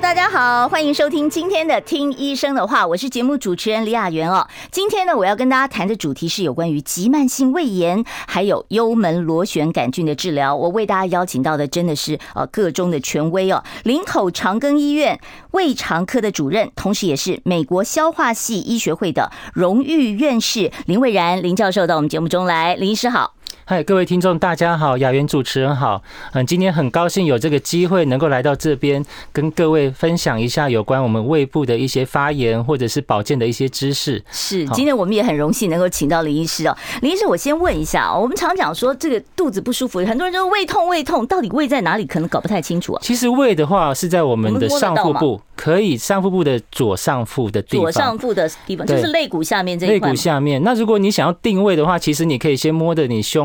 大家好，欢迎收听今天的《听医生的话》，我是节目主持人李雅媛哦。今天呢，我要跟大家谈的主题是有关于急慢性胃炎，还有幽门螺旋杆菌的治疗。我为大家邀请到的真的是呃个中的权威哦，林口长庚医院胃肠科的主任，同时也是美国消化系医学会的荣誉院士林蔚然林教授到我们节目中来，林医师好。嗨，各位听众，大家好，雅媛主持人好，嗯，今天很高兴有这个机会能够来到这边，跟各位分享一下有关我们胃部的一些发炎或者是保健的一些知识。是，今天我们也很荣幸能够请到林医师哦。林医师，我先问一下，我们常讲说这个肚子不舒服，很多人说胃痛，胃痛到底胃在哪里？可能搞不太清楚啊。其实胃的话是在我们的上腹部，可以上腹部的左上腹的地方，左上腹的地方就是肋骨下面这一块。肋骨下面，那如果你想要定位的话，其实你可以先摸着你胸。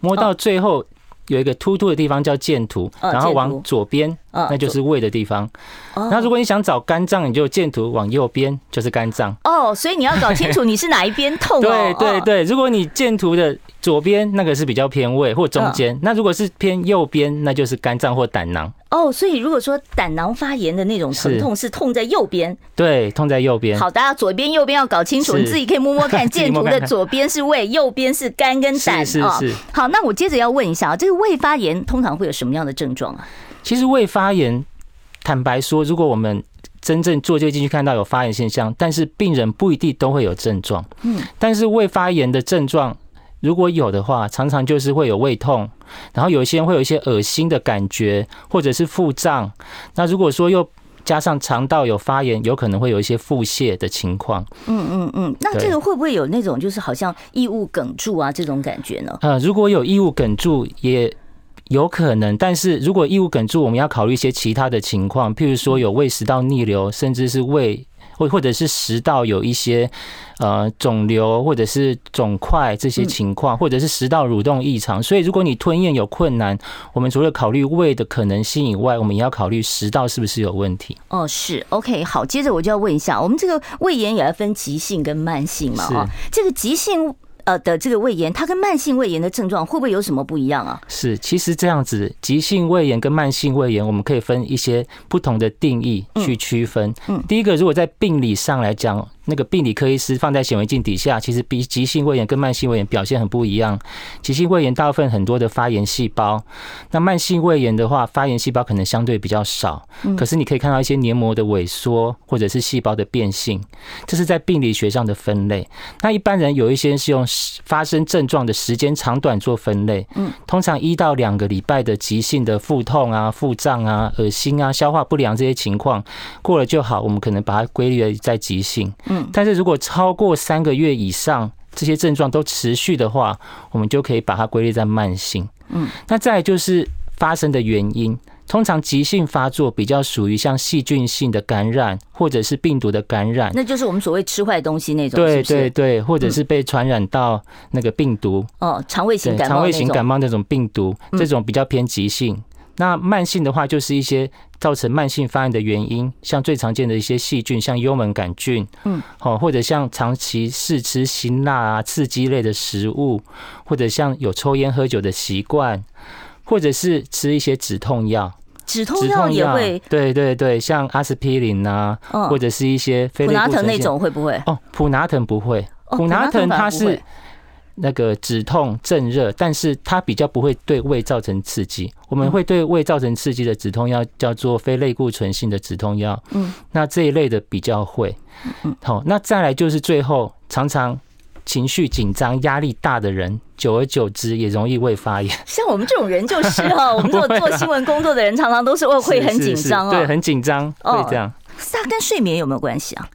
摸到最后有一个突突的地方叫剑突，然后往左边，那就是胃的地方。那如果你想找肝脏，你就箭图往右边，就是肝脏。哦，所以你要搞清楚你是哪一边痛。对对对，如果你箭图的左边那个是比较偏胃或中间，那如果是偏右边，那就是肝脏或胆囊。哦，所以如果说胆囊发炎的那种疼痛是痛在右边，对，痛在右边。好，大家左边右边要搞清楚，你自己可以摸摸看，箭图的左边是胃，右边是肝跟胆。是是是。好，那我接着要问一下啊，这个胃发炎通常会有什么样的症状啊？其实胃发炎，坦白说，如果我们真正做就进去看到有发炎现象，但是病人不一定都会有症状。嗯，但是胃发炎的症状。如果有的话，常常就是会有胃痛，然后有些人会有一些恶心的感觉，或者是腹胀。那如果说又加上肠道有发炎，有可能会有一些腹泻的情况。嗯嗯嗯，那这个会不会有那种就是好像异物梗住啊这种感觉呢？呃，如果有异物梗住也有可能，但是如果异物梗住，我们要考虑一些其他的情况，譬如说有胃食道逆流，甚至是胃。或或者是食道有一些呃肿瘤或者是肿块这些情况，或者是食道蠕动异常，所以如果你吞咽有困难，我们除了考虑胃的可能性以外，我们也要考虑食道是不是有问题。哦，是 OK，好，接着我就要问一下，我们这个胃炎也要分急性跟慢性嘛？啊，这个急性。呃的这个胃炎，它跟慢性胃炎的症状会不会有什么不一样啊？是，其实这样子，急性胃炎跟慢性胃炎，我们可以分一些不同的定义去区分。嗯，第一个，如果在病理上来讲。那个病理科医师放在显微镜底下，其实比急性胃炎跟慢性胃炎表现很不一样。急性胃炎大部分很多的发炎细胞，那慢性胃炎的话，发炎细胞可能相对比较少。可是你可以看到一些黏膜的萎缩，或者是细胞的变性，这是在病理学上的分类。那一般人有一些是用发生症状的时间长短做分类。嗯，通常一到两个礼拜的急性的腹痛啊、腹胀啊、恶心啊、消化不良这些情况过了就好，我们可能把它归类在急性。嗯。但是如果超过三个月以上，这些症状都持续的话，我们就可以把它归类在慢性。嗯，那再来就是发生的原因，通常急性发作比较属于像细菌性的感染，或者是病毒的感染，那就是我们所谓吃坏东西那种。对对对，或者是被传染到那个病毒。哦，肠胃型感冒，肠胃型感冒那种病毒，这种比较偏急性。那慢性的话，就是一些造成慢性发炎的原因，像最常见的一些细菌，像幽门杆菌，嗯，好，或者像长期试吃辛辣啊、刺激类的食物，或者像有抽烟喝酒的习惯，或者是吃一些止痛药，止痛药也会，对对对，像阿司匹林啊，或者是一些普拿疼那种会不会？哦，普拿疼不会，普拿疼它是。那个止痛镇热，但是它比较不会对胃造成刺激。我们会对胃造成刺激的止痛药叫做非类固醇性的止痛药。嗯，那这一类的比较会。嗯，好，那再来就是最后，常常情绪紧张、压力大的人，久而久之也容易胃发炎。像我们这种人就是哈，我们做做新闻工作的人，常常都是会会很紧张哦，对，很紧张，会这样。它跟睡眠有没有关系啊？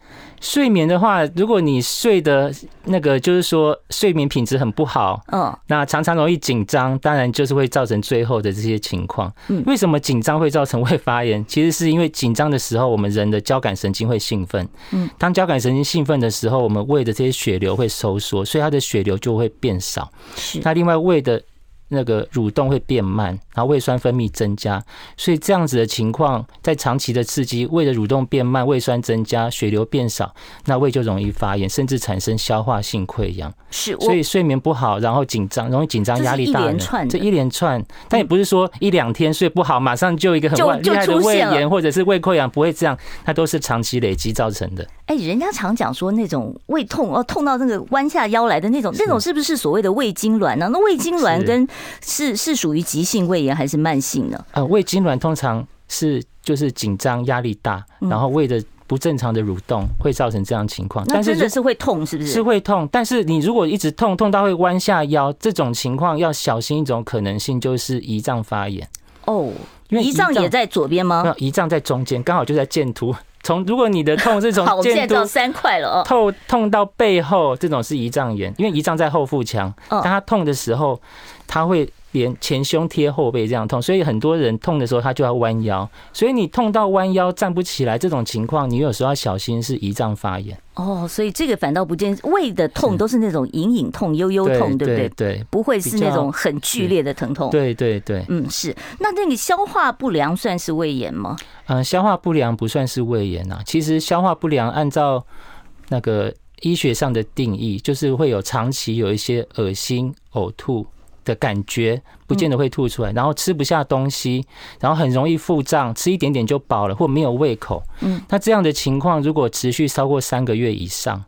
睡眠的话，如果你睡的那个就是说睡眠品质很不好，嗯，那常常容易紧张，当然就是会造成最后的这些情况。嗯，为什么紧张会造成胃发炎？其实是因为紧张的时候，我们人的交感神经会兴奋。嗯，当交感神经兴奋的时候，我们胃的这些血流会收缩，所以它的血流就会变少。是，那另外胃的那个蠕动会变慢，然后胃酸分泌增加，所以这样子的情况，在长期的刺激，胃的蠕动变慢，胃酸增加，血流变少，那胃就容易发炎，甚至产生消化性溃疡。是，所以睡眠不好，然后紧张，容易紧张、压力大，这一连串，这一连串，但也不是说一两天睡不好，马上就一个很厉害的胃炎或者是胃溃疡，不会这样，它都是长期累积造成的。哎，人家常讲说那种胃痛哦，痛到那个弯下腰来的那种，那种是不是所谓的胃痉挛呢？那胃痉挛跟是是属于急性胃炎还是慢性呢？呃，胃痉挛通常是就是紧张、压力大，然后胃的不正常的蠕动会造成这样情况。但是真的是会痛，是不是？是会痛，但是你如果一直痛，痛到会弯下腰，这种情况要小心一种可能性就是胰脏发炎。哦，因为胰脏也在左边吗？没有，胰脏在中间，刚好就在剑突。从如果你的痛是从 剑突三块了哦，痛痛到背后，这种是胰脏炎，因为胰脏在后腹腔，当它痛的时候，它会。连前胸贴后背这样痛，所以很多人痛的时候他就要弯腰，所以你痛到弯腰站不起来这种情况，你有时候要小心是胰脏发炎。哦，所以这个反倒不见胃的痛都是那种隐隐痛、悠悠痛，对不对？对，不会是那种很剧烈的疼痛。对对对，嗯，是。那那你消化不良算是胃炎吗？嗯，消化不良不算是胃炎呐。其实消化不良按照那个医学上的定义，就是会有长期有一些恶心、呕吐。的感觉不见得会吐出来，然后吃不下东西，然后很容易腹胀，吃一点点就饱了，或没有胃口。嗯，那这样的情况如果持续超过三个月以上，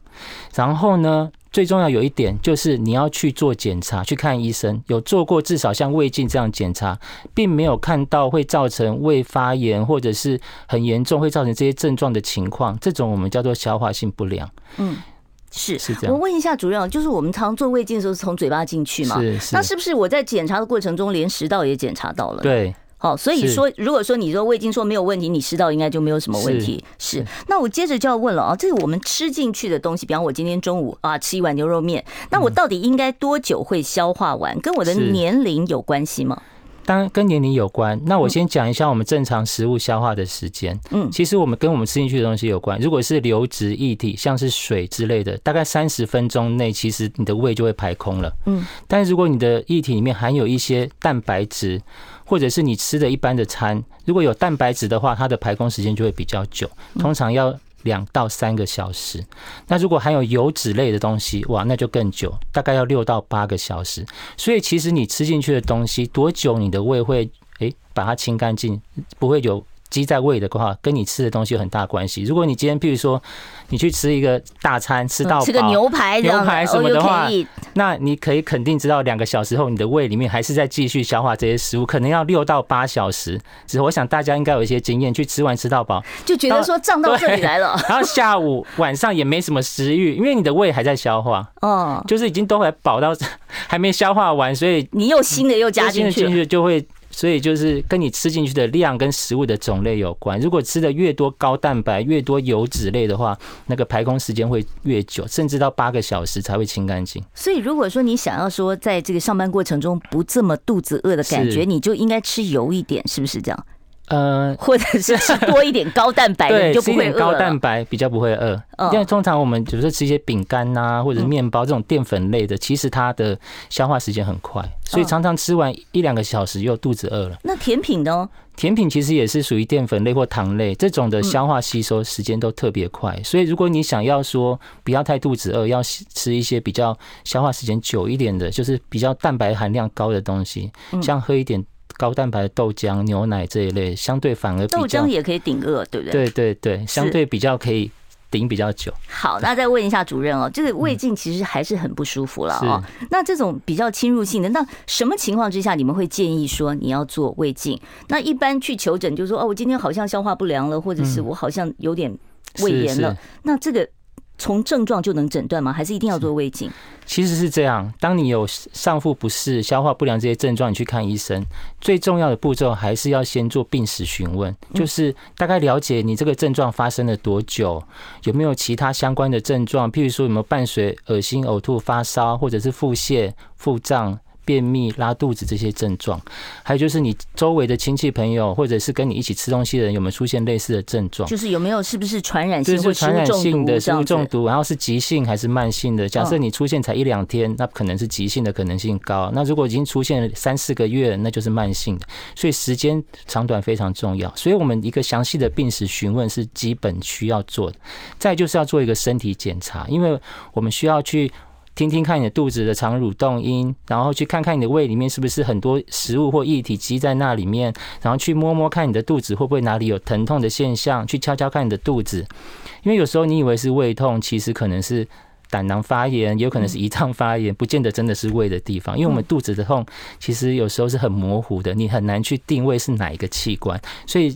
然后呢，最重要有一点就是你要去做检查，去看医生，有做过至少像胃镜这样检查，并没有看到会造成胃发炎或者是很严重会造成这些症状的情况，这种我们叫做消化性不良。嗯。是，是这样。我问一下主任，就是我们常做胃镜的时候是从嘴巴进去嘛？是是。那是不是我在检查的过程中连食道也检查到了？对。好，所以说，如果说你说胃镜说没有问题，你食道应该就没有什么问题。是。那我接着就要问了啊，这个我们吃进去的东西，比方我今天中午啊吃一碗牛肉面，那我到底应该多久会消化完？跟我的年龄有关系吗？当然跟年龄有关。那我先讲一下我们正常食物消化的时间。嗯，其实我们跟我们吃进去的东西有关。如果是流质液体，像是水之类的，大概三十分钟内，其实你的胃就会排空了。嗯，但是如果你的液体里面含有一些蛋白质，或者是你吃的一般的餐，如果有蛋白质的话，它的排空时间就会比较久，通常要。两到三个小时，那如果含有油脂类的东西，哇，那就更久，大概要六到八个小时。所以其实你吃进去的东西多久，你的胃会诶把它清干净，不会有。积在胃的话，跟你吃的东西有很大关系。如果你今天，譬如说，你去吃一个大餐，吃到饱，吃个牛排、牛排什么的话，那你可以肯定知道，两个小时后，你的胃里面还是在继续消化这些食物，可能要六到八小时。只是我想大家应该有一些经验，去吃完吃到饱，就觉得说胀到这里来了，然后下午晚上也没什么食欲，因为你的胃还在消化，哦，就是已经都还饱到 还没消化完，所以你又新的又加进去，就会。所以就是跟你吃进去的量跟食物的种类有关。如果吃的越多高蛋白、越多油脂类的话，那个排空时间会越久，甚至到八个小时才会清干净。所以如果说你想要说在这个上班过程中不这么肚子饿的感觉，你就应该吃油一点，是不是这样？呃，或者是吃多一点高蛋白 的，你就不会饿。高蛋白比较不会饿，因为通常我们比如说吃一些饼干呐，或者面包这种淀粉类的，其实它的消化时间很快，所以常常吃完一两个小时又肚子饿了。那甜品呢？甜品其实也是属于淀粉类或糖类，这种的消化吸收时间都特别快。所以如果你想要说不要太肚子饿，要吃一些比较消化时间久一点的，就是比较蛋白含量高的东西，像喝一点。高蛋白的豆浆、牛奶这一类，相对反而豆浆也可以顶饿，对不对？对对对，相对比较可以顶比较久。好，那再问一下主任哦，这个胃镜其实还是很不舒服了哦。那这种比较侵入性的，那什么情况之下你们会建议说你要做胃镜？那一般去求诊就说哦，我今天好像消化不良了，或者是我好像有点胃炎了。那这个。从症状就能诊断吗？还是一定要做胃镜？其实是这样，当你有上腹不适、消化不良这些症状，你去看医生，最重要的步骤还是要先做病史询问，就是大概了解你这个症状发生了多久，有没有其他相关的症状，譬如说有没有伴随恶心、呕吐、发烧，或者是腹泻、腹胀。便秘、拉肚子这些症状，还有就是你周围的亲戚朋友或者是跟你一起吃东西的人有没有出现类似的症状？就是有没有是不是传染性或传染性的食物中毒，然后是急性还是慢性的？假设你出现才一两天，那可能是急性的可能性高。那如果已经出现三四个月，那就是慢性的。所以时间长短非常重要。所以我们一个详细的病史询问是基本需要做的。再就是要做一个身体检查，因为我们需要去。听听看你的肚子的肠蠕动音，然后去看看你的胃里面是不是很多食物或液体积在那里面，然后去摸摸看你的肚子会不会哪里有疼痛的现象，去敲敲看你的肚子，因为有时候你以为是胃痛，其实可能是胆囊发炎，也有可能是胰脏发炎，不见得真的是胃的地方。因为我们肚子的痛其实有时候是很模糊的，你很难去定位是哪一个器官，所以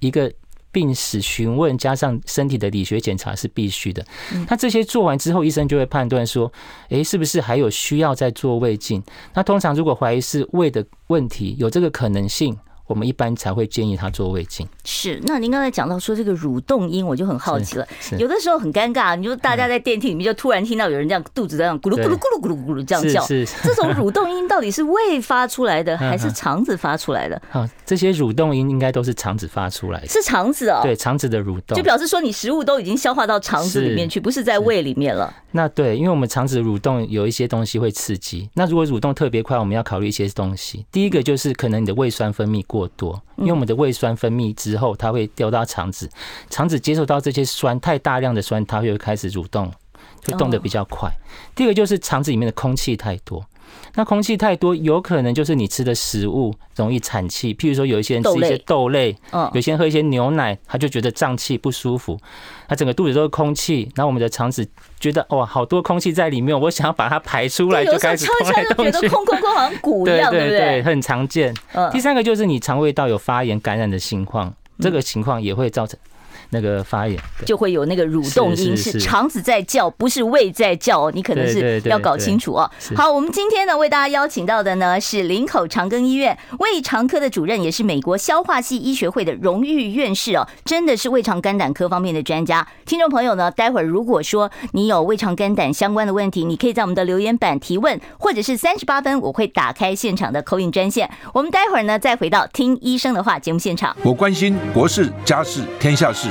一个。病史询问加上身体的理学检查是必须的。那这些做完之后，医生就会判断说，诶，是不是还有需要再做胃镜？那通常如果怀疑是胃的问题，有这个可能性。我们一般才会建议他做胃镜。是，那您刚才讲到说这个蠕动音，我就很好奇了。有的时候很尴尬，你就大家在电梯里面就突然听到有人这样肚子这样咕噜咕噜咕噜咕噜咕噜这样叫，是 这种蠕动音到底是胃发出来的还是肠子发出来的？好，这些蠕动音应该都是肠子发出来的，是肠子哦。对，肠子的蠕动，就表示说你食物都已经消化到肠子里面去，不是在胃里面了。那对，因为我们肠子蠕动有一些东西会刺激。那如果蠕动特别快，我们要考虑一些东西。第一个就是可能你的胃酸分泌过多，因为我们的胃酸分泌之后，它会掉到肠子，肠子接受到这些酸太大量的酸，它会开始蠕动，会动得比较快。第二个就是肠子里面的空气太多。那空气太多，有可能就是你吃的食物容易产气。譬如说，有一些人吃一些豆类，嗯，有些人喝一些牛奶，他就觉得胀气不舒服。他整个肚子都是空气，然后我们的肠子觉得哇，好多空气在里面，我想要把它排出来，就开始动来动去，觉得空空空好像鼓一样，对不对？很常见。第三个就是你肠胃道有发炎感染的情况，这个情况也会造成。那个发炎就会有那个蠕动音，是肠子在叫，不是胃在叫哦。你可能是要搞清楚哦。好，我们今天呢为大家邀请到的呢是林口长庚医院胃肠科的主任，也是美国消化系医学会的荣誉院士哦，真的是胃肠肝胆科方面的专家。听众朋友呢，待会儿如果说你有胃肠肝胆相关的问题，你可以在我们的留言板提问，或者是三十八分我会打开现场的 call in 专线。我们待会儿呢再回到听医生的话节目现场。我关心国事、家事、天下事。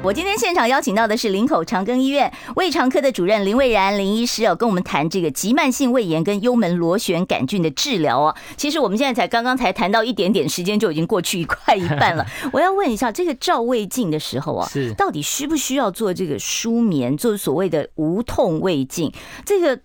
我今天现场邀请到的是林口长庚医院胃肠科的主任林蔚然林医师哦，跟我们谈这个急慢性胃炎跟幽门螺旋杆菌的治疗哦。其实我们现在才刚刚才谈到一点点，时间就已经过去快一半了。我要问一下，这个照胃镜的时候啊，是到底需不需要做这个舒眠，做所谓的无痛胃镜？这个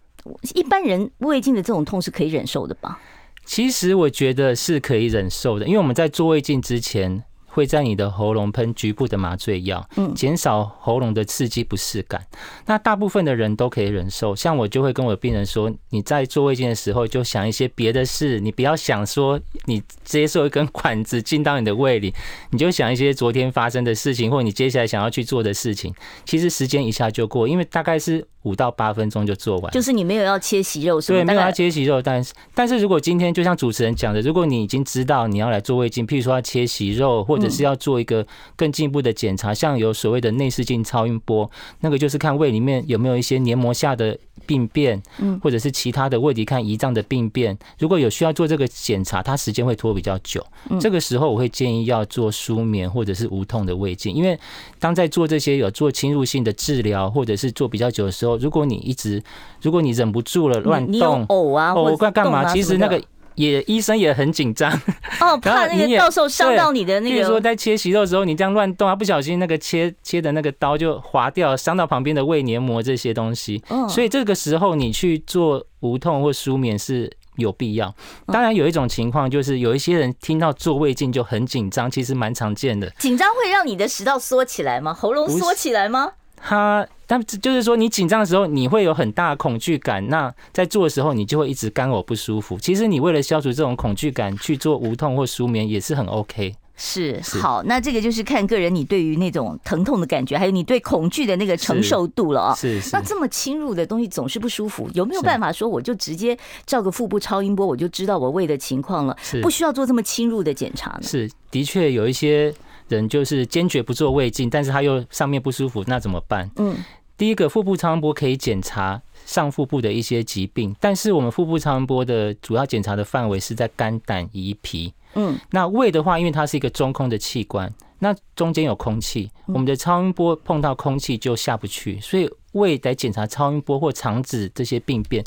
一般人胃镜的这种痛是可以忍受的吧？其实我觉得是可以忍受的，因为我们在做胃镜之前。会在你的喉咙喷局部的麻醉药，嗯，减少喉咙的刺激不适感。那大部分的人都可以忍受。像我就会跟我的病人说，你在做胃镜的时候就想一些别的事，你不要想说你接受一根管子进到你的胃里，你就想一些昨天发生的事情，或你接下来想要去做的事情。其实时间一下就过，因为大概是。五到八分钟就做完，就是你没有要切息肉，是吗？对，没有要切息肉，但是但是如果今天就像主持人讲的，如果你已经知道你要来做胃镜，譬如说要切息肉，或者是要做一个更进一步的检查，像有所谓的内视镜超音波，那个就是看胃里面有没有一些黏膜下的病变，嗯，或者是其他的胃里看胰脏的病变，如果有需要做这个检查，它时间会拖比较久，这个时候我会建议要做舒眠或者是无痛的胃镜，因为当在做这些有做侵入性的治疗或者是做比较久的时候。如果你一直，如果你忍不住了乱动，呕啊，呕干干嘛？其实那个也医生也很紧张哦，怕那个到时候伤到你的那个。比如说在切息肉的时候，你这样乱动啊，不小心那个切切的那个刀就划掉，伤到旁边的胃黏膜这些东西。所以这个时候你去做无痛或舒眠是有必要。当然有一种情况就是有一些人听到做胃镜就很紧张，其实蛮常见的。紧张会让你的食道缩起来吗？喉咙缩起来吗？他。但就是说，你紧张的时候，你会有很大的恐惧感。那在做的时候，你就会一直干呕不舒服。其实你为了消除这种恐惧感，去做无痛或舒眠也是很 OK。是好，那这个就是看个人你对于那种疼痛的感觉，还有你对恐惧的那个承受度了啊。是是。那这么侵入的东西总是不舒服，有没有办法说我就直接照个腹部超音波，我就知道我胃的情况了？不需要做这么侵入的检查呢？是，的确有一些人就是坚决不做胃镜，但是他又上面不舒服，那怎么办？嗯，第一个腹部超声波可以检查上腹部的一些疾病，但是我们腹部超声波的主要检查的范围是在肝胆胰脾。嗯，那胃的话，因为它是一个中空的器官，那中间有空气，我们的超音波碰到空气就下不去，所以胃得检查超音波或肠子这些病变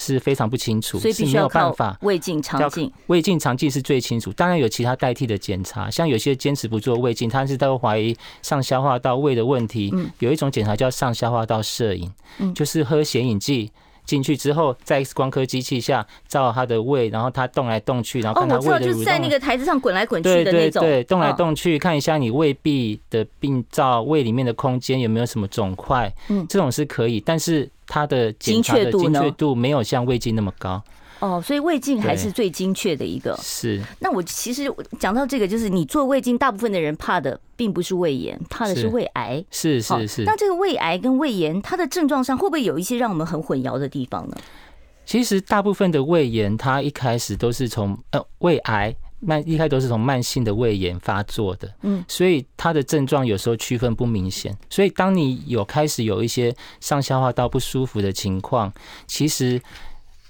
是非常不清楚，所以没有办法胃镜、肠镜。胃镜、肠镜是最清楚，当然有其他代替的检查，像有些坚持不做胃镜，他是都怀疑上消化道胃的问题，有一种检查叫上消化道摄影，就是喝显影剂。进去之后，在 X 光科机器下照他的胃，然后他动来动去，然后看他胃的蠕动。哦，我知道，就是在那个台子上滚来滚去的那种。对对对，动来动去，看一下你胃壁的病灶，胃里面的空间有没有什么肿块。嗯，这种是可以，但是它的检查的精确度没有像胃镜那么高。哦，所以胃镜还是最精确的一个。是。那我其实讲到这个，就是你做胃镜，大部分的人怕的并不是胃炎，怕的是胃癌。是是是。那这个胃癌跟胃炎，它的症状上会不会有一些让我们很混淆的地方呢？其实大部分的胃炎，它一开始都是从呃胃癌慢，一开始都是从慢性的胃炎发作的。嗯。所以它的症状有时候区分不明显。所以当你有开始有一些上消化道不舒服的情况，其实。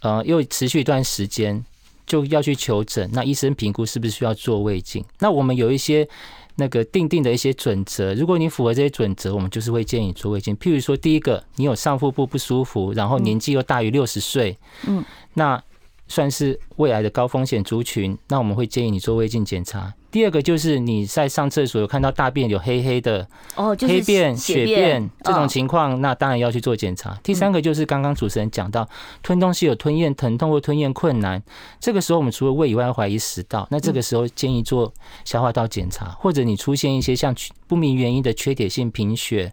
呃，又持续一段时间，就要去求诊。那医生评估是不是需要做胃镜？那我们有一些那个定定的一些准则，如果你符合这些准则，我们就是会建议做胃镜。譬如说，第一个，你有上腹部不舒服，然后年纪又大于六十岁，嗯，那算是未来的高风险族群，那我们会建议你做胃镜检查。第二个就是你在上厕所有看到大便有黑黑的哦，黑便、血便这种情况，那当然要去做检查。第三个就是刚刚主持人讲到吞东西有吞咽疼痛或吞咽困难，这个时候我们除了胃以外怀疑食道，那这个时候建议做消化道检查，或者你出现一些像不明原因的缺铁性贫血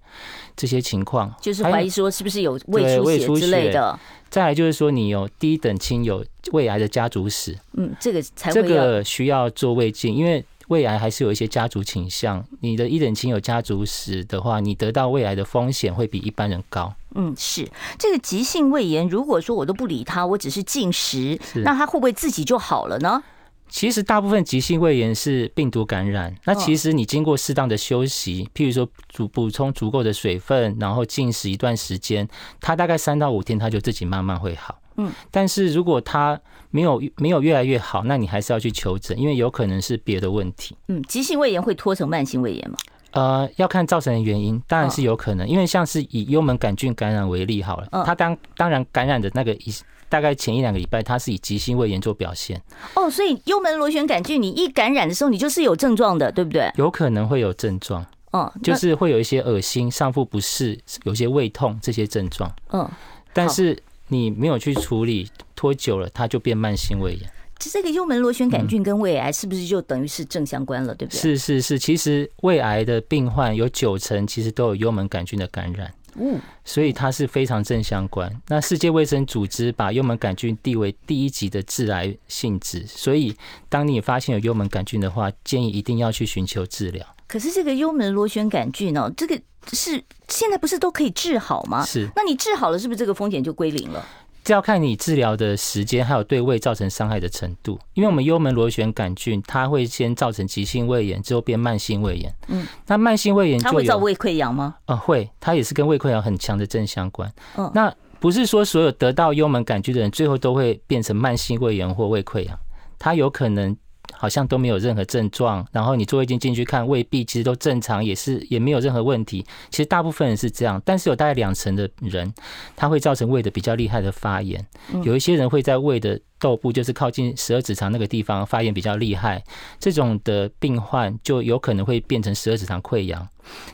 这些情况，就是怀疑说是不是有胃出血之类的。再来就是说你有低等亲友胃癌的家族史，嗯，这个才这个需要做胃镜，因为。胃癌还是有一些家族倾向，你的一等亲有家族史的话，你得到胃癌的风险会比一般人高。嗯，是这个急性胃炎，如果说我都不理他，我只是进食，那他会不会自己就好了呢？其实大部分急性胃炎是病毒感染，那其实你经过适当的休息，譬如说补补充足够的水分，然后进食一段时间，它大概三到五天，它就自己慢慢会好。嗯，但是如果它没有没有越来越好，那你还是要去求诊，因为有可能是别的问题。嗯，急性胃炎会拖成慢性胃炎吗？呃，要看造成的原因，当然是有可能，因为像是以幽门杆菌感染为例好了，它当当然感染的那个一大概前一两个礼拜，它是以急性胃炎做表现。哦，所以幽门螺旋杆菌你一感染的时候，你就是有症状的，对不对？有可能会有症状，嗯，就是会有一些恶心、上腹不适、有些胃痛这些症状。嗯，但是。你没有去处理，拖久了它就变慢性胃炎。这个幽门螺旋杆菌跟胃癌是不是就等于是正相关了，对不对？是是是，其实胃癌的病患有九成其实都有幽门杆菌的感染，嗯，所以它是非常正相关。那世界卫生组织把幽门杆菌定为第一级的致癌性质，所以当你发现有幽门杆菌的话，建议一定要去寻求治疗。可是这个幽门螺旋杆菌哦，这个是现在不是都可以治好吗？是，那你治好了，是不是这个风险就归零了？这要看你治疗的时间，还有对胃造成伤害的程度。因为我们幽门螺旋杆菌，它会先造成急性胃炎，之后变慢性胃炎。嗯，那慢性胃炎它会造胃溃疡吗？呃，会，它也是跟胃溃疡很强的正相关。嗯，那不是说所有得到幽门杆菌的人，最后都会变成慢性胃炎或胃溃疡，它有可能。好像都没有任何症状，然后你做胃镜进去看胃壁，其实都正常，也是也没有任何问题。其实大部分人是这样，但是有大概两成的人，他会造成胃的比较厉害的发炎。有一些人会在胃的窦部，就是靠近十二指肠那个地方发炎比较厉害，这种的病患就有可能会变成十二指肠溃疡。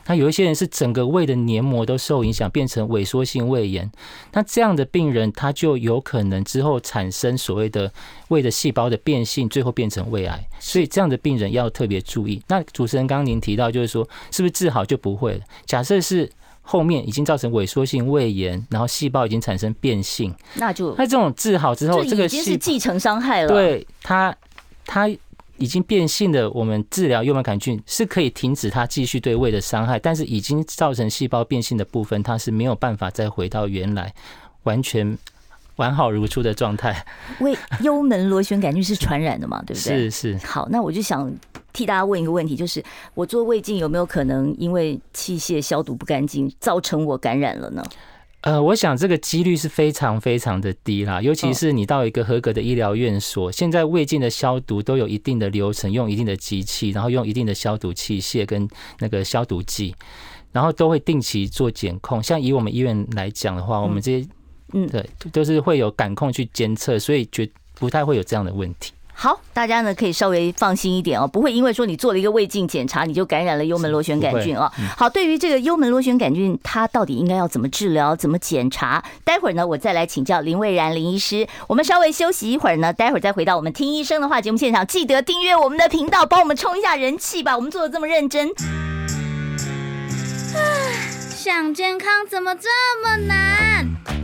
那有一些人是整个胃的黏膜都受影响，变成萎缩性胃炎。那这样的病人，他就有可能之后产生所谓的胃的细胞的变性，最后变成胃癌。所以这样的病人要特别注意。那主持人刚刚您提到，就是说是不是治好就不会了？假设是后面已经造成萎缩性胃炎，然后细胞已经产生变性，那就那这种治好之后，这个已经是继承伤害了。对它，它已经变性的，我们治疗幽门杆菌是可以停止它继续对胃的伤害，但是已经造成细胞变性的部分，它是没有办法再回到原来完全完好如初的状态。胃幽门螺旋杆菌是传染的嘛？对不对？是是。好，那我就想。替大家问一个问题，就是我做胃镜有没有可能因为器械消毒不干净，造成我感染了呢？呃，我想这个几率是非常非常的低啦，尤其是你到一个合格的医疗院所，现在胃镜的消毒都有一定的流程，用一定的机器，然后用一定的消毒器械跟那个消毒剂，然后都会定期做检控。像以我们医院来讲的话，我们这些嗯，对，都是会有感控去监测，所以绝不太会有这样的问题。好，大家呢可以稍微放心一点哦，不会因为说你做了一个胃镜检查，你就感染了幽门螺旋杆菌哦。好，对于这个幽门螺旋杆菌，它到底应该要怎么治疗、怎么检查？待会儿呢，我再来请教林蔚然林医师。我们稍微休息一会儿呢，待会儿再回到我们听医生的话节目现场。记得订阅我们的频道，帮我们冲一下人气吧！我们做的这么认真。想健康怎么这么难？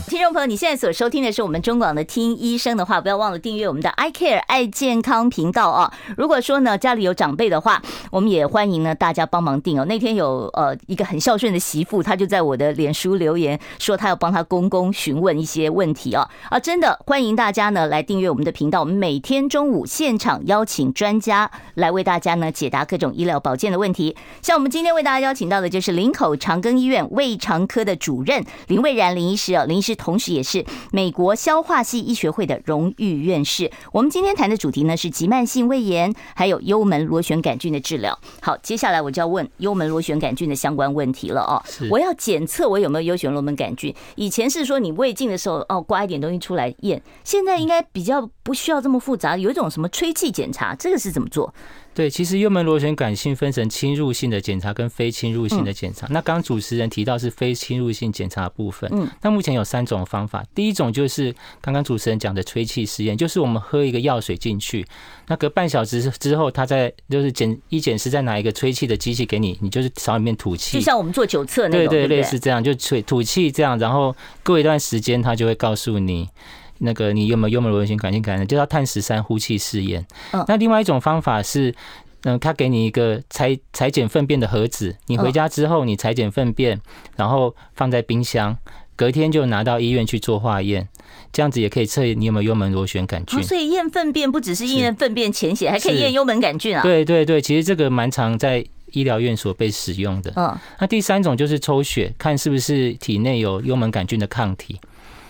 听众朋友，你现在所收听的是我们中广的听医生的话，不要忘了订阅我们的 I Care 爱健康频道啊！如果说呢家里有长辈的话，我们也欢迎呢大家帮忙订哦。那天有呃一个很孝顺的媳妇，她就在我的脸书留言说，她要帮她公公询问一些问题啊啊！真的欢迎大家呢来订阅我们的频道，我们每天中午现场邀请专家来为大家呢解答各种医疗保健的问题。像我们今天为大家邀请到的就是林口长庚医院胃肠科的主任林蔚然林医师啊，林医师。同时，也是美国消化系医学会的荣誉院士。我们今天谈的主题呢是急慢性胃炎，还有幽门螺旋杆菌的治疗。好，接下来我就要问幽门螺旋杆菌的相关问题了哦。我要检测我有没有幽旋螺门杆菌。以前是说你胃镜的时候哦，刮一点东西出来验，现在应该比较不需要这么复杂，有一种什么吹气检查，这个是怎么做？对，其实幽门螺旋杆菌分成侵入性的检查跟非侵入性的检查。那刚刚主持人提到是非侵入性检查的部分，嗯，那目前有三种方法。第一种就是刚刚主持人讲的吹气实验，就是我们喝一个药水进去，那隔半小时之后，他在就是检一检是再拿一个吹气的机器给你，你就是朝里面吐气，就像我们做酒测那种，对对，对，类似这样，就吹吐气这样，然后过一段时间，他就会告诉你。那个你有没有幽门螺旋杆菌感染？就叫碳十三呼气试验。那另外一种方法是，嗯，他给你一个裁裁剪粪便的盒子，你回家之后你裁剪粪便，然后放在冰箱，隔天就拿到医院去做化验，这样子也可以测你有没有幽门螺旋杆菌。所以验粪便不只是验粪便潜血，还可以验幽门杆菌啊。对对对，其实这个蛮常在医疗院所被使用的。嗯，那第三种就是抽血，看是不是体内有幽门杆菌的抗体。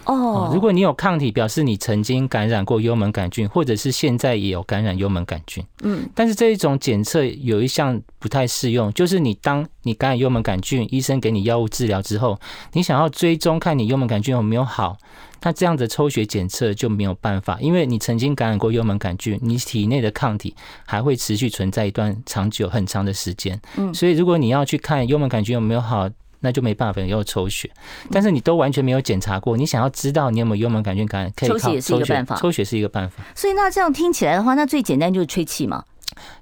哦，如果你有抗体，表示你曾经感染过幽门杆菌，或者是现在也有感染幽门杆菌。嗯，但是这一种检测有一项不太适用，就是你当你感染幽门杆菌，医生给你药物治疗之后，你想要追踪看你幽门杆菌有没有好，那这样的抽血检测就没有办法，因为你曾经感染过幽门杆菌，你体内的抗体还会持续存在一段长久很长的时间。嗯，所以如果你要去看幽门杆菌有没有好，那就没办法，要抽血，但是你都完全没有检查过，你想要知道你有没有幽门杆菌感染，可以抽血，也是一个办法，抽血是一个办法。所以那这样听起来的话，那最简单就是吹气嘛？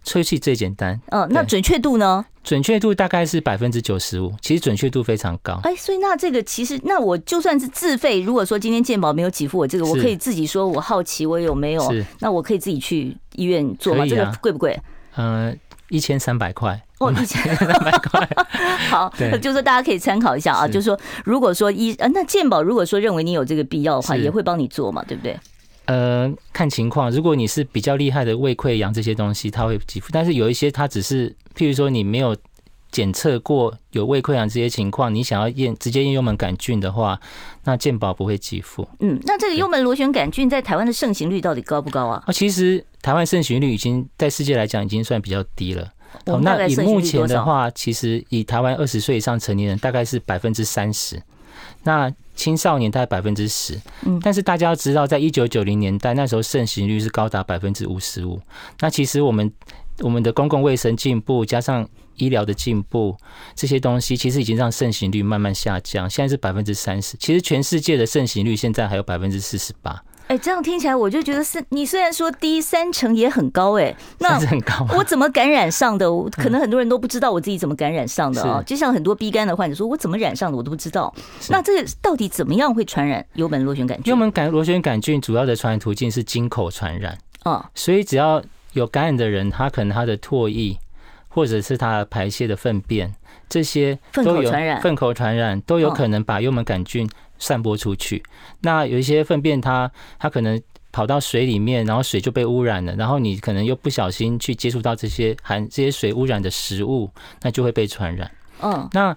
吹气最简单。嗯，那准确度呢？准确度大概是百分之九十五，其实准确度非常高。哎，所以那这个其实，那我就算是自费，如果说今天健保没有给付我这个，我可以自己说我好奇我有没有，那我可以自己去医院做吗？这个贵不贵？嗯。一千三百块哦，一千三百块。好，就是说大家可以参考一下啊。就是说，如果说医呃，那健保如果说认为你有这个必要的话，也会帮你做嘛，对不对？呃，看情况。如果你是比较厉害的胃溃疡这些东西，它会给付。但是有一些它只是，譬如说你没有检测过有胃溃疡这些情况，你想要验直接验幽门杆菌的话，那健保不会给付。嗯，那这个幽门螺旋杆菌在台湾的盛行率到底高不高啊？啊，其实。台湾盛行率已经在世界来讲已经算比较低了。哦，那以目前的话，其实以台湾二十岁以上成年人大概是百分之三十。那青少年大概百分之十。嗯，但是大家要知道，在一九九零年代那时候盛行率是高达百分之五十五。那其实我们我们的公共卫生进步，加上医疗的进步，这些东西其实已经让盛行率慢慢下降。现在是百分之三十，其实全世界的盛行率现在还有百分之四十八。哎，这样听起来我就觉得是，你虽然说低三成也很高，哎，那很高。我怎么感染上的？可能很多人都不知道我自己怎么感染上的啊。就像很多 B 肝的患者说，我怎么染上的我都不知道。那这个到底怎么样会传染幽门螺旋杆菌？幽门杆螺旋杆菌主要的传染途径是经口传染。哦，所以只要有感染的人，他可能他的唾液或者是他排泄的粪便，这些都有粪口传染，粪口传染都有可能把幽门杆菌。散播出去，那有一些粪便它，它可能跑到水里面，然后水就被污染了，然后你可能又不小心去接触到这些含这些水污染的食物，那就会被传染。嗯，那。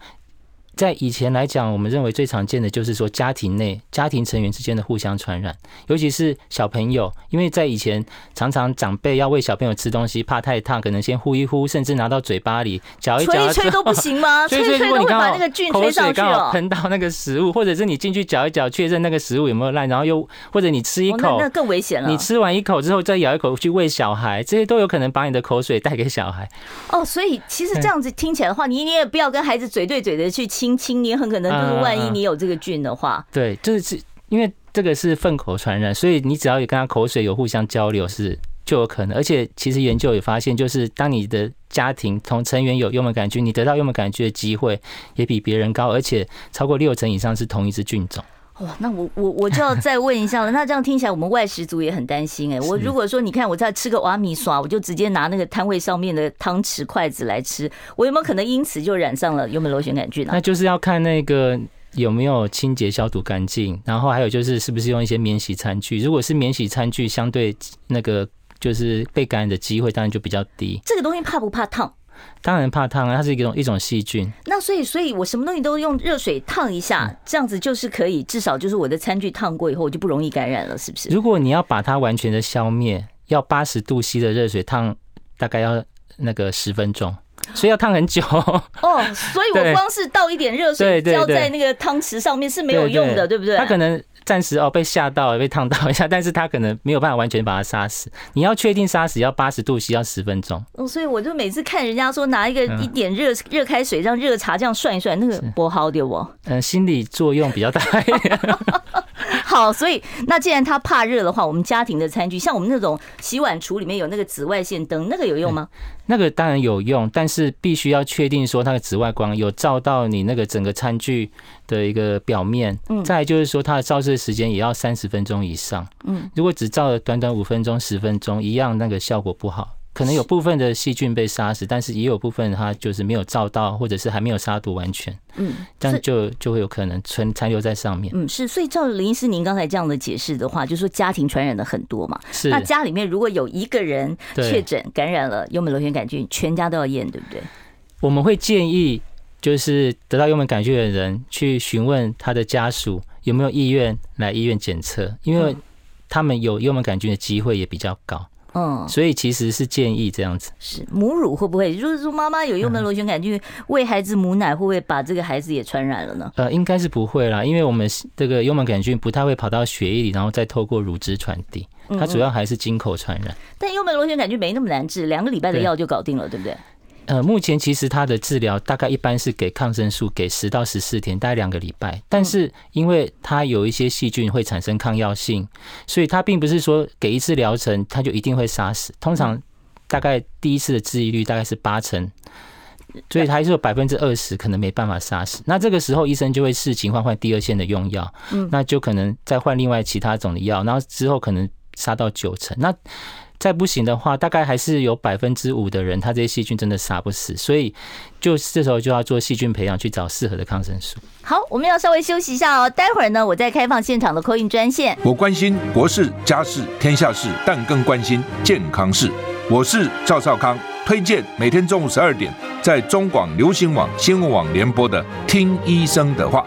在以前来讲，我们认为最常见的就是说家庭内家庭成员之间的互相传染，尤其是小朋友，因为在以前常常长辈要喂小朋友吃东西，怕太烫，可能先呼一呼，甚至拿到嘴巴里嚼一嚼，吹一吹 都不行吗？吹一吹都会把那个菌吹上去，刚好喷到那个食物，或者是你进去嚼一嚼，确认那个食物有没有烂，然后又或者你吃一口，那更危险了。你吃完一口之后再咬一口去喂小孩，这些都有可能把你的口水带给小孩。哦，所以其实这样子听起来的话，你你也不要跟孩子嘴对嘴的去亲亲，你很可能。就是万一你有这个菌的话，对，就是因为这个是粪口传染，所以你只要有跟他口水有互相交流，是就有可能。而且其实研究也发现，就是当你的家庭同成员有幽门杆菌，你得到幽门杆菌的机会也比别人高，而且超过六成以上是同一只菌种。哇，那我我我就要 再问一下了。那这样听起来，我们外食族也很担心哎。我如果说你看我在吃个瓦米刷，我就直接拿那个摊位上面的汤匙、筷子来吃，我有没有可能因此就染上了幽门螺旋杆菌呢？那就是要看那个有没有清洁消毒干净，然后还有就是是不是用一些免洗餐具。如果是免洗餐具，相对那个就是被感染的机会当然就比较低。这个东西怕不怕烫？当然怕烫啊，它是一种一种细菌。那所以，所以我什么东西都用热水烫一下，这样子就是可以，至少就是我的餐具烫过以后，我就不容易感染了，是不是？如果你要把它完全的消灭，要八十度 C 的热水烫，大概要那个十分钟，所以要烫很久。哦，所以我光是倒一点热水浇在那个汤匙上面是没有用的，对不对？它可能。暂时哦，被吓到了，被烫到一下，但是他可能没有办法完全把它杀死。你要确定杀死，要八十度需要十分钟。哦，所以我就每次看人家说拿一个一点热热开水，让热茶这样涮一涮，那个不好的哦。嗯，心理作用比较大一点。好，所以那既然他怕热的话，我们家庭的餐具，像我们那种洗碗橱里面有那个紫外线灯，那个有用吗？那个当然有用，但是必须要确定说它的紫外光有照到你那个整个餐具的一个表面。嗯，再来就是说它的照射时间也要三十分钟以上。嗯，如果只照了短短五分钟、十分钟，一样那个效果不好。可能有部分的细菌被杀死，但是也有部分它就是没有照到，或者是还没有杀毒完全。嗯，这样就就会有可能存残留在上面。嗯，是。所以照林医师您刚才这样的解释的话，就是说家庭传染的很多嘛。是。那家里面如果有一个人确诊感染了幽门螺旋杆菌，全家都要验，对不对？我们会建议，就是得到幽门杆菌的人去询问他的家属有没有意愿来医院检测，因为他们有幽门杆菌的机会也比较高。嗯，所以其实是建议这样子。是母乳会不会？就是说妈妈有幽门螺旋杆菌，喂孩子母奶，会不会把这个孩子也传染了呢？呃，应该是不会啦，因为我们这个幽门杆菌不太会跑到血液里，然后再透过乳汁传递。它主要还是经口传染。但幽门螺旋杆菌没那么难治，两个礼拜的药就搞定了，对不对？呃，目前其实它的治疗大概一般是给抗生素，给十到十四天，大概两个礼拜。但是因为它有一些细菌会产生抗药性，所以它并不是说给一次疗程它就一定会杀死。通常大概第一次的治愈率大概是八成，所以它还是有百分之二十可能没办法杀死。那这个时候医生就会视情况换第二线的用药，那就可能再换另外其他种的药，然后之后可能杀到九成。那再不行的话，大概还是有百分之五的人，他这些细菌真的杀不死，所以就这时候就要做细菌培养，去找适合的抗生素。好，我们要稍微休息一下哦，待会儿呢，我再开放现场的 call in 专线。我关心国事、家事、天下事，但更关心健康事。我是赵少康，推荐每天中午十二点在中广流行网、新闻网联播的《听医生的话》。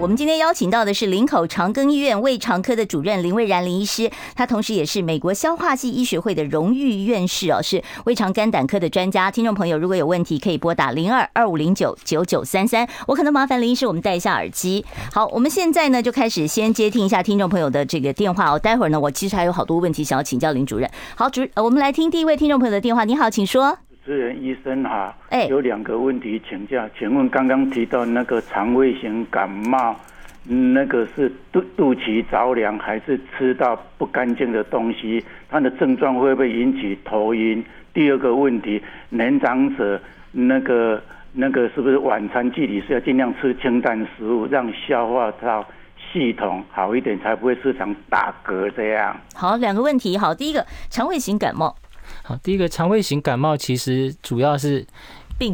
我们今天邀请到的是林口长庚医院胃肠科的主任林蔚然林医师，他同时也是美国消化系医学会的荣誉院士哦，是胃肠肝胆科的专家。听众朋友如果有问题，可以拨打零二二五零九九九三三。我可能麻烦林医师，我们戴一下耳机。好，我们现在呢就开始先接听一下听众朋友的这个电话哦。待会儿呢，我其实还有好多问题想要请教林主任。好，主，我们来听第一位听众朋友的电话。你好，请说。主持人医生哈，哎，有两个问题请教，请问刚刚提到那个肠胃型感冒，那个是肚肚脐着凉，还是吃到不干净的东西？它的症状会不会引起头晕？第二个问题，年长者那个那个是不是晚餐具体是要尽量吃清淡食物，让消化道系统好一点，才不会时常打嗝这样？好，两个问题，好，第一个肠胃型感冒。好，第一个肠胃型感冒其实主要是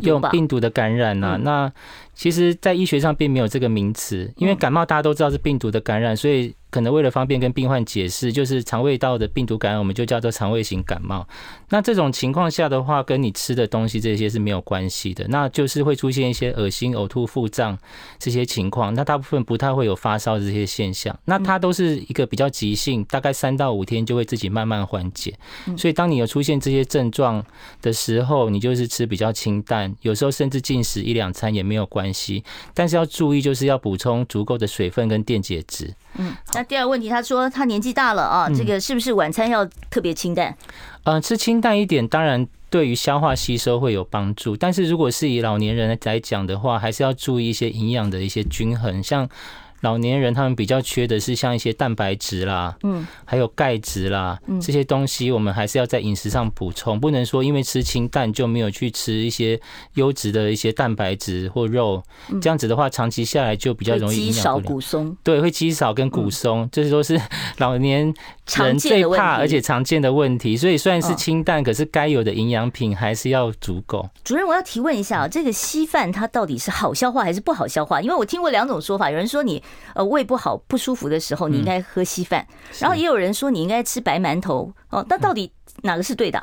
用病毒的感染呐、啊。那其实，在医学上并没有这个名词，因为感冒大家都知道是病毒的感染，所以。可能为了方便跟病患解释，就是肠胃道的病毒感染，我们就叫做肠胃型感冒。那这种情况下的话，跟你吃的东西这些是没有关系的，那就是会出现一些恶心、呕吐、腹胀这些情况。那大部分不太会有发烧这些现象。那它都是一个比较急性，大概三到五天就会自己慢慢缓解。所以当你有出现这些症状的时候，你就是吃比较清淡，有时候甚至进食一两餐也没有关系。但是要注意，就是要补充足够的水分跟电解质。嗯，那第二个问题，他说他年纪大了啊，这个是不是晚餐要特别清淡？嗯，吃清淡一点，当然对于消化吸收会有帮助。但是如果是以老年人来讲的话，还是要注意一些营养的一些均衡，像。老年人他们比较缺的是像一些蛋白质啦，嗯，还有钙质啦，这些东西我们还是要在饮食上补充，不能说因为吃清淡就没有去吃一些优质的一些蛋白质或肉，这样子的话长期下来就比较容易营养不良，肌少骨松，对，会积少跟骨松，这些都是 老年人最怕而且常见的问题。所以虽然是清淡，可是该有的营养品还是要足够。主任，我要提问一下，这个稀饭它到底是好消化还是不好消化？因为我听过两种说法，有人说你。呃，胃不好不舒服的时候，你应该喝稀饭。然后也有人说你应该吃白馒头哦。那到底哪个是对的？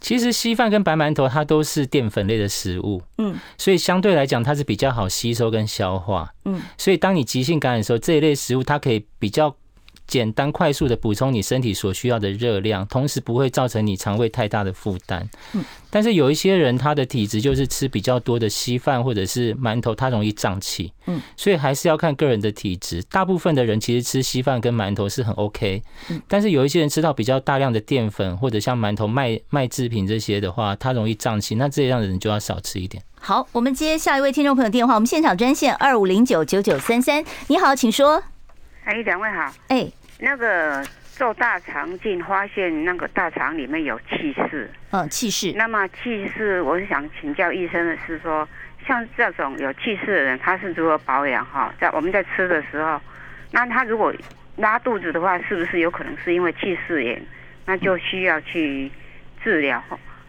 其实稀饭跟白馒头它都是淀粉类的食物，嗯，所以相对来讲它是比较好吸收跟消化，嗯。所以当你急性感染的时候，这一类食物它可以比较。简单快速的补充你身体所需要的热量，同时不会造成你肠胃太大的负担。嗯，但是有一些人他的体质就是吃比较多的稀饭或者是馒头，他容易胀气。嗯，所以还是要看个人的体质。大部分的人其实吃稀饭跟馒头是很 OK。嗯，但是有一些人吃到比较大量的淀粉或者像馒头麦麦制品这些的话，他容易胀气。那这样的人就要少吃一点。好，我们接下一位听众朋友电话，我们现场专线二五零九九九三三。你好，请说。哎，两位好。哎。那个做大肠镜发现那个大肠里面有气室，嗯，气室。那么气室，我是想请教医生的是说，像这种有气室的人，他是如何保养哈？在我们在吃的时候，那他如果拉肚子的话，是不是有可能是因为气室炎？那就需要去治疗。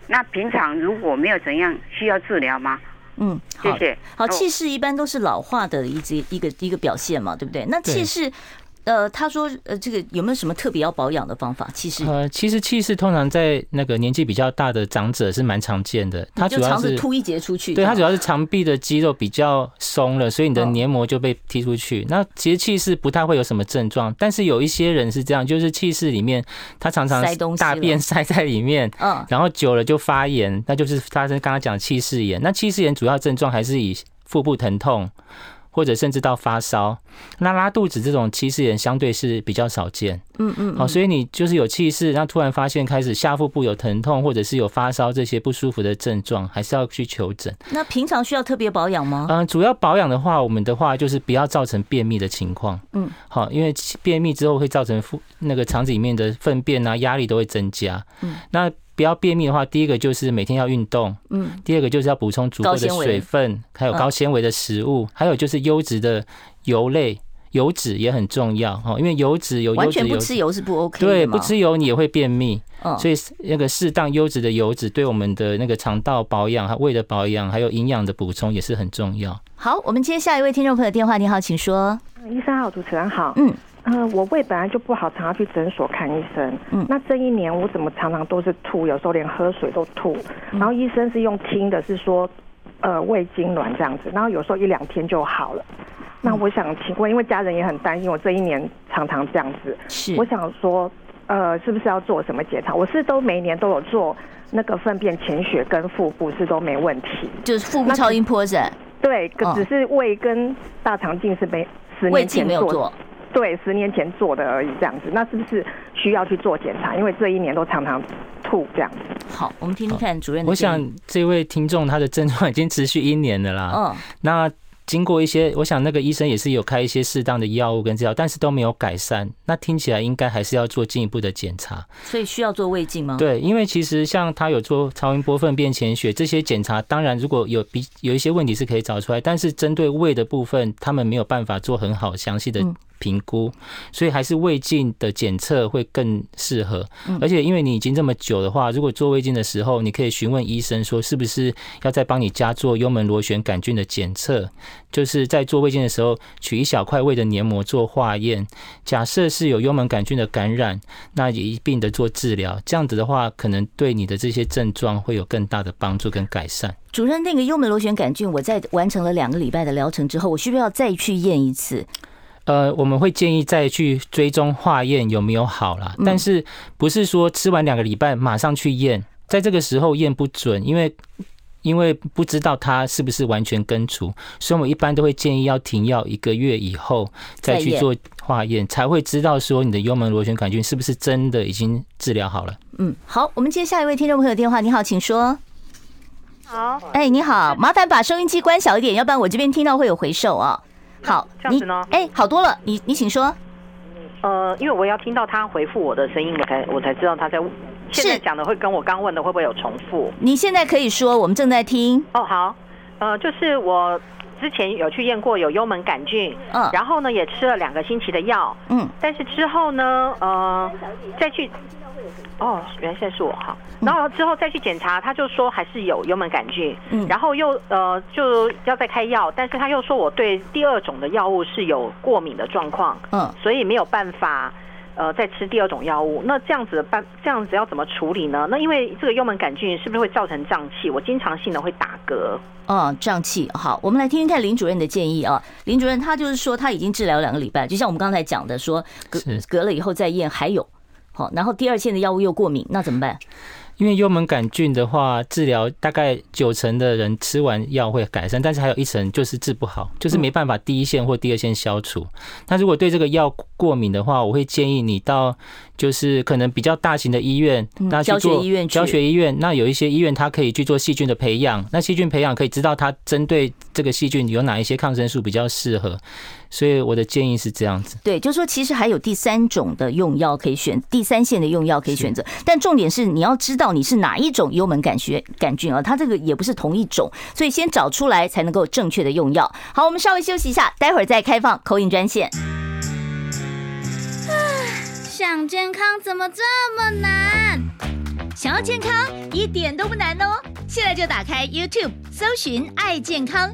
那平常如果没有怎样需要治疗吗？嗯，谢谢。好，气室一般都是老化的一一个一个表现嘛，对不对？那气室。呃，他说，呃，这个有没有什么特别要保养的方法？其实，呃，其实气室通常在那个年纪比较大的长者是蛮常见的。它主要是突一节出去，对，它主要是肠壁的肌肉比较松了，所以你的黏膜就被踢出去。那其实气室不太会有什么症状，但是有一些人是这样，就是气室里面他常常大便塞在里面，嗯，然后久了就发炎，那就是发生刚刚讲气室炎。那气室炎主要症状还是以腹部疼痛。或者甚至到发烧，那拉肚子这种气室炎相对是比较少见。嗯嗯，好，所以你就是有气室，然后突然发现开始下腹部有疼痛，或者是有发烧这些不舒服的症状，还是要去求诊。那平常需要特别保养吗？嗯，主要保养的话，我们的话就是不要造成便秘的情况。嗯，好，因为便秘之后会造成腹那个肠子里面的粪便啊，压力都会增加。嗯，那。不要便秘的话，第一个就是每天要运动，嗯，第二个就是要补充足够的水分，还有高纤维的食物，还有就是优质的油类，油脂也很重要哦，因为油脂有完全不吃油是不 OK 的，对，不吃油你也会便秘，所以那个适当优质的油脂对我们的那个肠道保养、还胃的保养，还有营养的补充也是很重要。好，我们接下一位听众朋友电话，你好，请说。医生好，主持人好。嗯，嗯、呃，我胃本来就不好，常常去诊所看医生。嗯，那这一年我怎么常常都是吐，有时候连喝水都吐。然后医生是用听的，是说，呃，胃痉挛这样子。然后有时候一两天就好了。那我想请问，因为家人也很担心我这一年常常这样子，是我想说，呃，是不是要做什么检查？我是都每年都有做那个粪便潜血跟腹部是都没问题，就是腹部超音波是？对，只是胃跟大肠镜是没十年前做，做，对，十年前做的而已这样子。那是不是需要去做检查？因为这一年都常常吐这样子。好，我们听听看主任的。我想这位听众他的症状已经持续一年了啦。嗯，那。经过一些，我想那个医生也是有开一些适当的药物跟治疗，但是都没有改善。那听起来应该还是要做进一步的检查。所以需要做胃镜吗？对，因为其实像他有做超音波、粪便潜血这些检查，当然如果有比有一些问题是可以找出来，但是针对胃的部分，他们没有办法做很好详细的。评估，所以还是胃镜的检测会更适合。而且因为你已经这么久的话，如果做胃镜的时候，你可以询问医生说，是不是要再帮你加做幽门螺旋杆菌的检测？就是在做胃镜的时候，取一小块胃的黏膜做化验，假设是有幽门杆菌的感染，那也一并的做治疗。这样子的话，可能对你的这些症状会有更大的帮助跟改善。主任，那个幽门螺旋杆菌，我在完成了两个礼拜的疗程之后，我需不需要再去验一次？呃，我们会建议再去追踪化验有没有好啦，但是不是说吃完两个礼拜马上去验，在这个时候验不准，因为因为不知道它是不是完全根除，所以我们一般都会建议要停药一个月以后再去做化验，才会知道说你的幽门螺旋杆菌是不是真的已经治疗好了。嗯，好，我们接下一位听众朋友电话，你好，请说。好，哎，你好，麻烦把收音机关小一点，要不然我这边听到会有回授啊。好，这样子呢？哎，好多了，你你请说。呃，因为我要听到他回复我的声音，我才我才知道他在现在讲的会跟我刚问的会不会有重复。你现在可以说，我们正在听。哦，好，呃，就是我之前有去验过有幽门杆菌，嗯，然后呢也吃了两个星期的药，嗯，但是之后呢，呃，再去。哦，原来现在是我哈，然后之后再去检查，他就说还是有幽门杆菌，嗯，然后又呃就要再开药，但是他又说我对第二种的药物是有过敏的状况，嗯，所以没有办法呃再吃第二种药物。那这样子的办这样子要怎么处理呢？那因为这个幽门杆菌是不是会造成胀气？我经常性的会打嗝。嗯，胀气。好，我们来听听看林主任的建议啊。林主任他就是说他已经治疗两个礼拜，就像我们刚才讲的说，隔隔了以后再验还有。好，然后第二线的药物又过敏，那怎么办？因为幽门杆菌的话，治疗大概九成的人吃完药会改善，但是还有一成就是治不好，就是没办法第一线或第二线消除。那如果对这个药过敏的话，我会建议你到就是可能比较大型的医院，那去做教学医院，教学医院。那有一些医院它可以去做细菌的培养，那细菌培养可以知道它针对这个细菌有哪一些抗生素比较适合。所以我的建议是这样子，对，就是说其实还有第三种的用药可以选，第三线的用药可以选择，但重点是你要知道你是哪一种幽门杆菌杆菌啊，它这个也不是同一种，所以先找出来才能够正确的用药。好，我们稍微休息一下，待会儿再开放 call in 专线。想健康怎么这么难？想要健康一点都不难哦，现在就打开 YouTube 搜寻爱健康。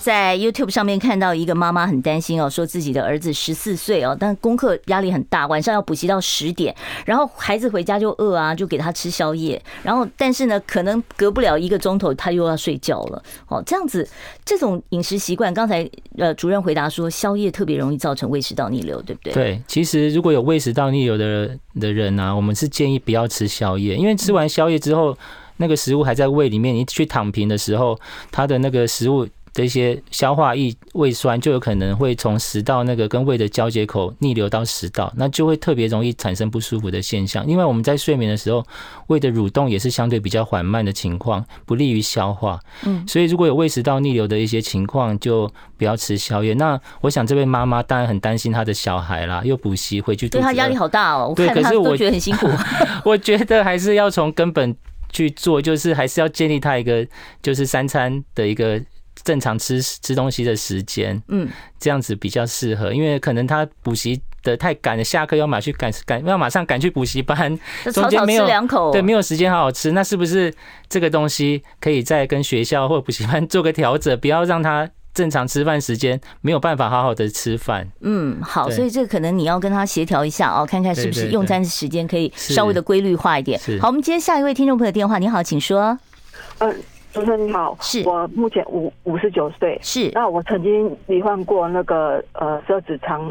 在 YouTube 上面看到一个妈妈很担心哦，说自己的儿子十四岁哦，但功课压力很大，晚上要补习到十点，然后孩子回家就饿啊，就给他吃宵夜，然后但是呢，可能隔不了一个钟头，他又要睡觉了。哦，这样子这种饮食习惯，刚才呃主任回答说，宵夜特别容易造成胃食道逆流，对不对？对，其实如果有胃食道逆流的的人呢、啊，我们是建议不要吃宵夜，因为吃完宵夜之后，那个食物还在胃里面，你去躺平的时候，它的那个食物。这些消化液胃酸就有可能会从食道那个跟胃的交接口逆流到食道，那就会特别容易产生不舒服的现象。因为我们在睡眠的时候，胃的蠕动也是相对比较缓慢的情况，不利于消化。嗯，所以如果有胃食道逆流的一些情况，就不要吃宵夜。那我想这位妈妈当然很担心她的小孩啦，又补习回去，对她压力好大哦。对，可是我觉得很辛苦。我觉得还是要从根本去做，就是还是要建立他一个就是三餐的一个。正常吃吃东西的时间，嗯，这样子比较适合，因为可能他补习的太赶了，下课要马去赶赶要马上赶去补习班，中间没有两口，对，没有时间好好吃，那是不是这个东西可以再跟学校或补习班做个调整，不要让他。正常吃饭时间没有办法好好的吃饭，嗯，好，所以这个可能你要跟他协调一下哦，看看是不是用餐时间可以稍微的规律化一点。好，我们接下一位听众朋友电话，你好，请说。嗯，主持人你好，是。我目前五五十九岁，是。那我曾经罹患过那个呃十二指肠。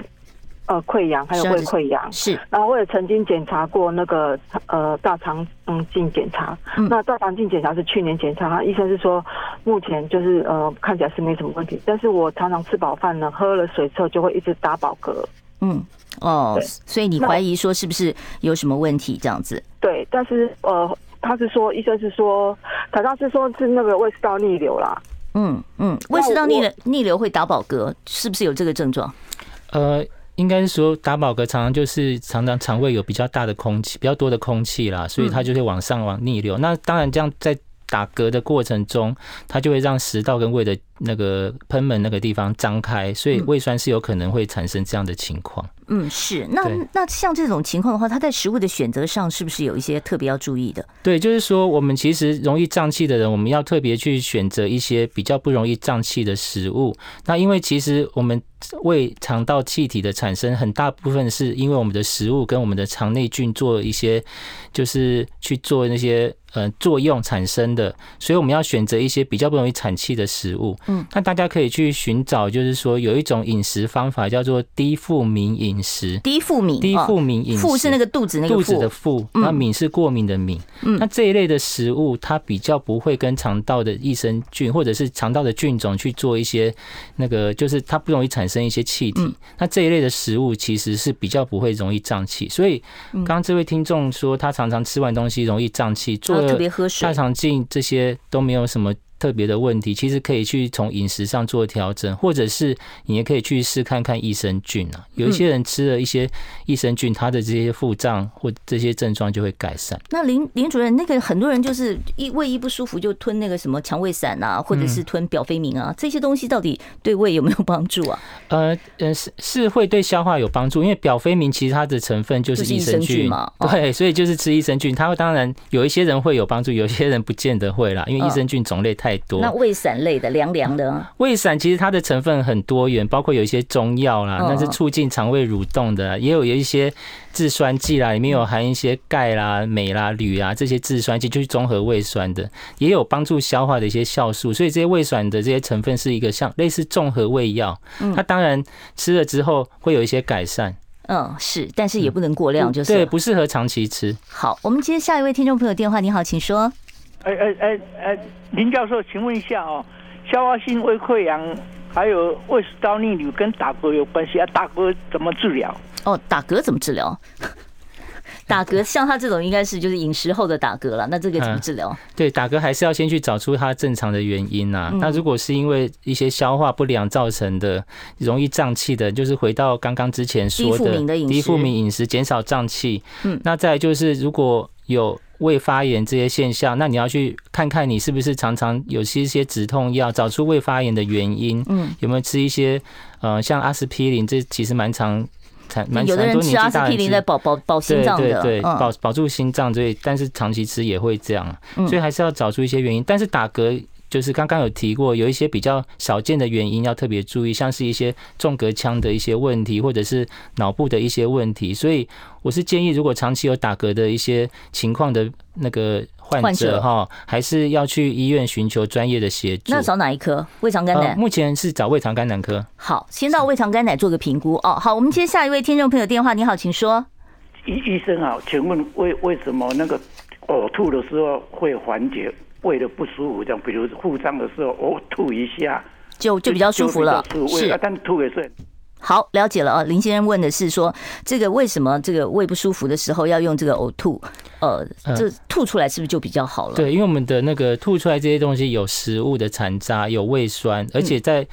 呃，溃疡还有胃溃疡。是，然后我也曾经检查过那个呃大肠嗯镜检查，嗯、那大肠镜检查是去年检查，医生是说目前就是呃看起来是没什么问题，但是我常常吃饱饭呢，喝了水之后就会一直打饱嗝。嗯，哦，所以你怀疑说是不是有什么问题这样子？对，但是呃他是说医生是说，他他是说是那个胃食道逆流啦。嗯嗯，胃食道逆流逆流会打饱嗝，是不是有这个症状？呃。应该是说打饱嗝常常就是常常肠胃有比较大的空气，比较多的空气啦，所以它就会往上往逆流。那当然这样在打嗝的过程中，它就会让食道跟胃的那个喷门那个地方张开，所以胃酸是有可能会产生这样的情况。嗯，是。那那像这种情况的话，它在食物的选择上是不是有一些特别要注意的？对，就是说我们其实容易胀气的人，我们要特别去选择一些比较不容易胀气的食物。那因为其实我们。胃肠道气体的产生，很大部分是因为我们的食物跟我们的肠内菌做一些，就是去做那些呃作用产生的，所以我们要选择一些比较不容易产气的食物。嗯，那大家可以去寻找，就是说有一种饮食方法叫做低富敏饮食。低富敏，低富敏饮食，富是那个肚子那个肚子的腹，那敏是过敏的敏。嗯，那这一类的食物，它比较不会跟肠道的益生菌或者是肠道的菌种去做一些那个，就是它不容易产。产生一些气体，那这一类的食物其实是比较不会容易胀气，所以刚刚这位听众说他常常吃完东西容易胀气，做了大肠镜这些都没有什么。特别的问题，其实可以去从饮食上做调整，或者是你也可以去试看看益生菌啊。有一些人吃了一些益生菌，他的这些腹胀或这些症状就会改善。那林林主任，那个很多人就是一胃一不舒服就吞那个什么肠胃散啊，或者是吞表飞明啊，这些东西到底对胃有没有帮助啊？呃呃，是是会对消化有帮助，因为表飞明其实它的成分就是益生菌嘛。对，所以就是吃益生菌，它会当然有一些人会有帮助，有些人不见得会啦，因为益生菌种类太。太多。那胃散类的凉凉的，胃散其实它的成分很多元，包括有一些中药啦，那是促进肠胃蠕动的，也有有一些制酸剂啦，里面有含一些钙啦、镁啦、铝啊这些制酸剂，就是综合胃酸的，也有帮助消化的一些酵素，所以这些胃散的这些成分是一个像类似综合胃药。它当然吃了之后会有一些改善，嗯，是，但是也不能过量，就是对，不适合长期吃。好，我们接下一位听众朋友电话，你好，请说。哎哎哎哎，林教授，请问一下哦，消化性胃溃疡还有胃食道逆流跟打嗝有关系啊？打嗝怎么治疗？哦，打嗝怎么治疗？打嗝 像他这种应该是就是饮食后的打嗝了，那这个怎么治疗？对，打嗝还是要先去找出它正常的原因呐。那如果是因为一些消化不良造成的，容易胀气的，就是回到刚刚之前说的低腹敏饮食，减少胀气。嗯，那再就是如果有。胃发炎这些现象，那你要去看看你是不是常常有些一些止痛药，找出胃发炎的原因。嗯，有没有吃一些呃，像阿司匹林，这其实蛮常蛮蛮多年纪大人吃阿司匹林在保保保心脏的，对对对，保保住心脏，所以但是长期吃也会这样，所以还是要找出一些原因。但是打嗝。就是刚刚有提过，有一些比较少见的原因要特别注意，像是一些纵隔腔的一些问题，或者是脑部的一些问题。所以我是建议，如果长期有打嗝的一些情况的那个患者哈，还是要去医院寻求专业的协助。那找哪一科？胃肠肝胆？目前是找胃肠肝胆科。好，先到胃肠肝胆做个评估哦。好，我们接下一位听众朋友电话。你好，请说。医医生好，请问为为什么那个呕吐的时候会缓解？胃的不舒服，这样，比如腹胀的时候，呕吐一下，就就比较舒服了。是，但吐也是。好，了解了啊。林先生问的是说，这个为什么这个胃不舒服的时候要用这个呕吐？呃，这吐出来是不是就比较好了？对，因为我们的那个吐出来这些东西有食物的残渣，有胃酸，而且在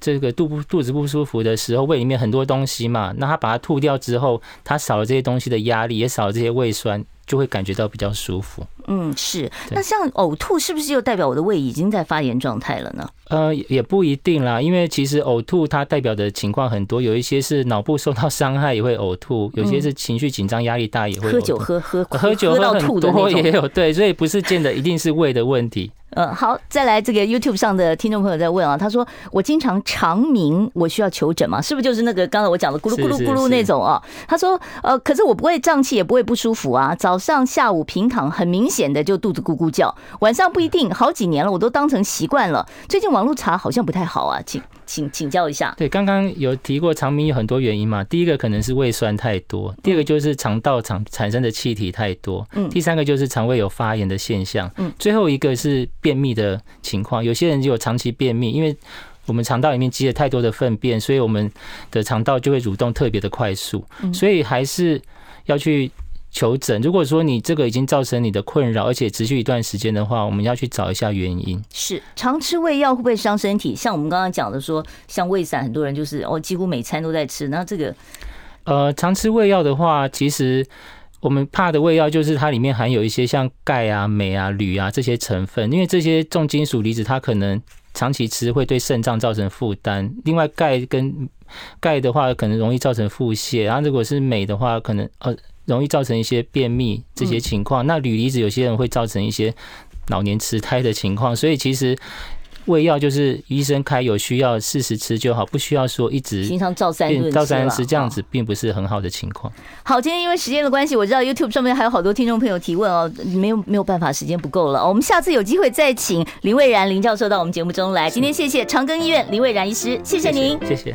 这个肚不肚子不舒服的时候，胃里面很多东西嘛，那他把它吐掉之后，他少了这些东西的压力，也少了这些胃酸，就会感觉到比较舒服。嗯，是。那像呕吐，是不是就代表我的胃已经在发炎状态了呢？呃，也不一定啦，因为其实呕吐它代表的情况很多，有一些是脑部受到伤害也会呕吐，有些是情绪紧张、压力大也会。喝酒喝喝喝酒喝很多也有，对，所以不是见的一定是胃的问题。嗯，好，再来这个 YouTube 上的听众朋友在问啊，他说我经常长鸣，我需要求诊吗？是不是就是那个刚才我讲的咕噜咕噜咕噜那种啊？他说呃，可是我不会胀气，也不会不舒服啊，早上下午平躺，很明显的就肚子咕咕叫，晚上不一定，好几年了，我都当成习惯了。最近网络查好像不太好啊，请请请教一下。对，刚刚有提过肠鸣有很多原因嘛，第一个可能是胃酸太多，第二个就是肠道产产生的气体太多，嗯，第三个就是肠胃有发炎的现象，嗯，最后一个是。便秘的情况，有些人就有长期便秘，因为我们肠道里面积了太多的粪便，所以我们的肠道就会蠕动特别的快速，所以还是要去求诊。如果说你这个已经造成你的困扰，而且持续一段时间的话，我们要去找一下原因。是常吃胃药会不会伤身体？像我们刚刚讲的说，像胃散，很多人就是哦，几乎每餐都在吃。那这个呃，常吃胃药的话，其实。我们怕的胃药就是它里面含有一些像钙啊、镁啊、铝啊这些成分，因为这些重金属离子它可能长期吃会对肾脏造成负担。另外，钙跟钙的话可能容易造成腹泻，然后如果是镁的话，可能呃容易造成一些便秘这些情况。那铝离子有些人会造成一些老年痴呆的情况，所以其实。胃药就是医生开，有需要适时吃就好，不需要说一直经常照三顿照三吃，这样子并不是很好的情况。好，今天因为时间的关系，我知道 YouTube 上面还有好多听众朋友提问哦，没有没有办法，时间不够了。我们下次有机会再请林蔚然林教授到我们节目中来。今天谢谢长庚医院林蔚然医师，谢谢您。谢谢